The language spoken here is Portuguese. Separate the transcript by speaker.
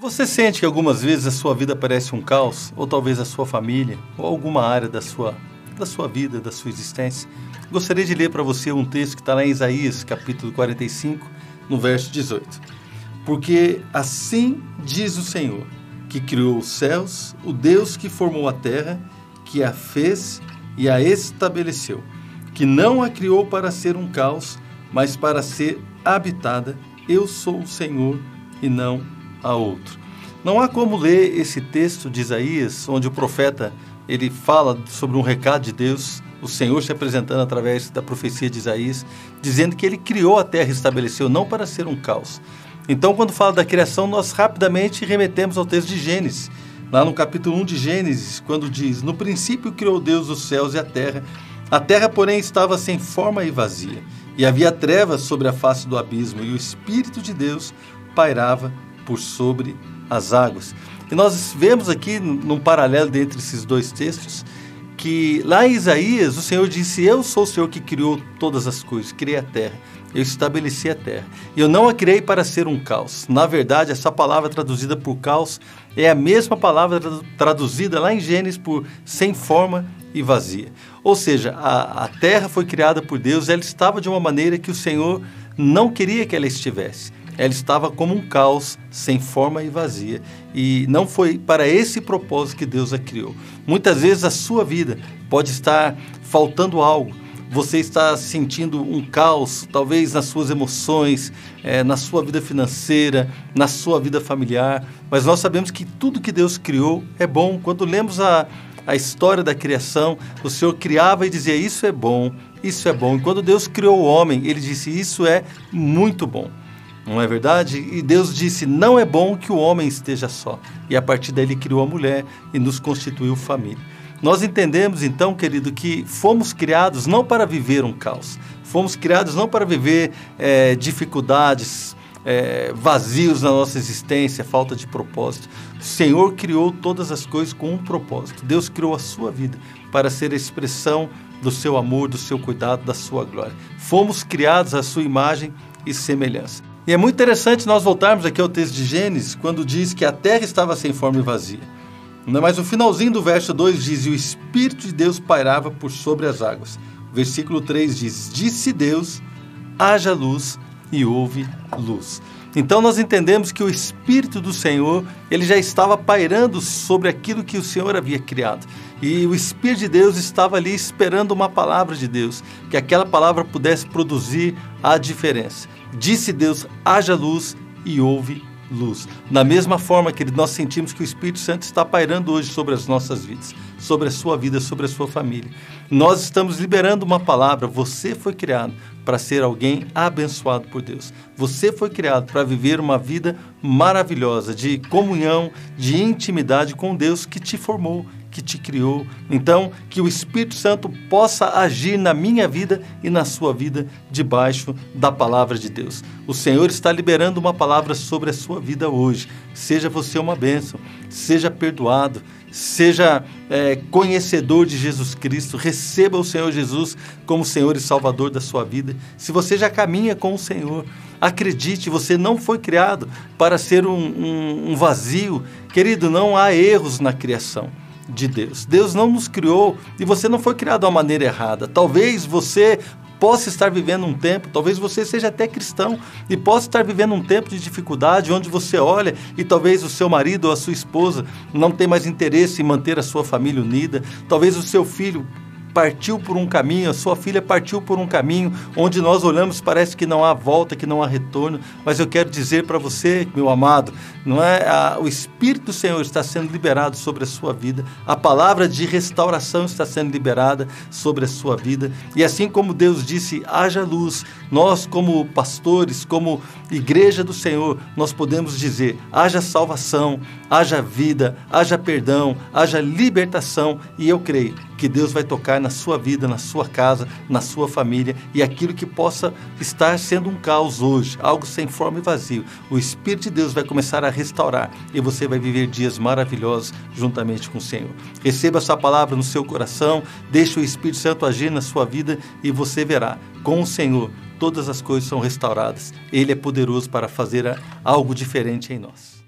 Speaker 1: Você sente que algumas vezes a sua vida parece um caos, ou talvez a sua família, ou alguma área da sua, da sua vida, da sua existência? Gostaria de ler para você um texto que está lá em Isaías, capítulo 45, no verso 18. Porque assim diz o Senhor, que criou os céus, o Deus que formou a terra, que a fez e a estabeleceu, que não a criou para ser um caos, mas para ser habitada. Eu sou o Senhor e não a outro. Não há como ler esse texto de Isaías, onde o profeta ele fala sobre um recado de Deus, o Senhor se apresentando através da profecia de Isaías, dizendo que ele criou a terra e estabeleceu não para ser um caos. Então, quando fala da criação, nós rapidamente remetemos ao texto de Gênesis, lá no capítulo 1 de Gênesis, quando diz: No princípio criou Deus os céus e a terra. A terra, porém, estava sem forma e vazia, e havia trevas sobre a face do abismo, e o Espírito de Deus pairava por sobre as águas. E nós vemos aqui, num paralelo entre esses dois textos, que lá em Isaías o Senhor disse: Eu sou o Senhor que criou todas as coisas, criei a terra, eu estabeleci a terra. Eu não a criei para ser um caos. Na verdade, essa palavra traduzida por caos é a mesma palavra traduzida lá em Gênesis por sem forma e vazia. Ou seja, a, a terra foi criada por Deus, ela estava de uma maneira que o Senhor não queria que ela estivesse ela estava como um caos, sem forma e vazia. E não foi para esse propósito que Deus a criou. Muitas vezes a sua vida pode estar faltando algo. Você está sentindo um caos, talvez nas suas emoções, é, na sua vida financeira, na sua vida familiar. Mas nós sabemos que tudo que Deus criou é bom. Quando lemos a, a história da criação, o Senhor criava e dizia: Isso é bom, isso é bom. E quando Deus criou o homem, ele disse: Isso é muito bom. Não é verdade? E Deus disse: Não é bom que o homem esteja só. E a partir daí ele criou a mulher e nos constituiu família. Nós entendemos então, querido, que fomos criados não para viver um caos, fomos criados não para viver é, dificuldades, é, vazios na nossa existência, falta de propósito. O Senhor criou todas as coisas com um propósito. Deus criou a sua vida para ser a expressão do seu amor, do seu cuidado, da sua glória. Fomos criados à sua imagem e semelhança. E é muito interessante nós voltarmos aqui ao texto de Gênesis, quando diz que a terra estava sem forma e vazia. Mas o finalzinho do verso 2 diz: E o Espírito de Deus pairava por sobre as águas. O versículo 3 diz: Disse Deus: haja luz, e houve luz. Então nós entendemos que o Espírito do Senhor, ele já estava pairando sobre aquilo que o Senhor havia criado. E o Espírito de Deus estava ali esperando uma palavra de Deus, que aquela palavra pudesse produzir a diferença. Disse Deus: haja luz e houve luz. Da mesma forma que nós sentimos que o Espírito Santo está pairando hoje sobre as nossas vidas, sobre a sua vida, sobre a sua família. Nós estamos liberando uma palavra. Você foi criado para ser alguém abençoado por Deus. Você foi criado para viver uma vida maravilhosa de comunhão, de intimidade com Deus que te formou que te criou. Então, que o Espírito Santo possa agir na minha vida e na sua vida debaixo da palavra de Deus. O Senhor está liberando uma palavra sobre a sua vida hoje. Seja você uma bênção, seja perdoado, seja é, conhecedor de Jesus Cristo, receba o Senhor Jesus como Senhor e Salvador da sua vida. Se você já caminha com o Senhor, acredite, você não foi criado para ser um, um, um vazio. Querido, não há erros na criação de Deus. Deus não nos criou e você não foi criado de uma maneira errada. Talvez você possa estar vivendo um tempo, talvez você seja até cristão e possa estar vivendo um tempo de dificuldade, onde você olha e talvez o seu marido ou a sua esposa não tem mais interesse em manter a sua família unida, talvez o seu filho partiu por um caminho, a sua filha partiu por um caminho onde nós olhamos parece que não há volta, que não há retorno, mas eu quero dizer para você, meu amado, não é? A, o Espírito do Senhor está sendo liberado sobre a sua vida, a palavra de restauração está sendo liberada sobre a sua vida, e assim como Deus disse, haja luz, nós como pastores, como igreja do Senhor, nós podemos dizer, haja salvação, haja vida, haja perdão, haja libertação, e eu creio que Deus vai tocar na sua vida, na sua casa, na sua família e aquilo que possa estar sendo um caos hoje, algo sem forma e vazio. O Espírito de Deus vai começar a restaurar e você vai viver dias maravilhosos juntamente com o Senhor. Receba essa palavra no seu coração, deixe o Espírito Santo agir na sua vida e você verá com o Senhor todas as coisas são restauradas. Ele é poderoso para fazer algo diferente em nós.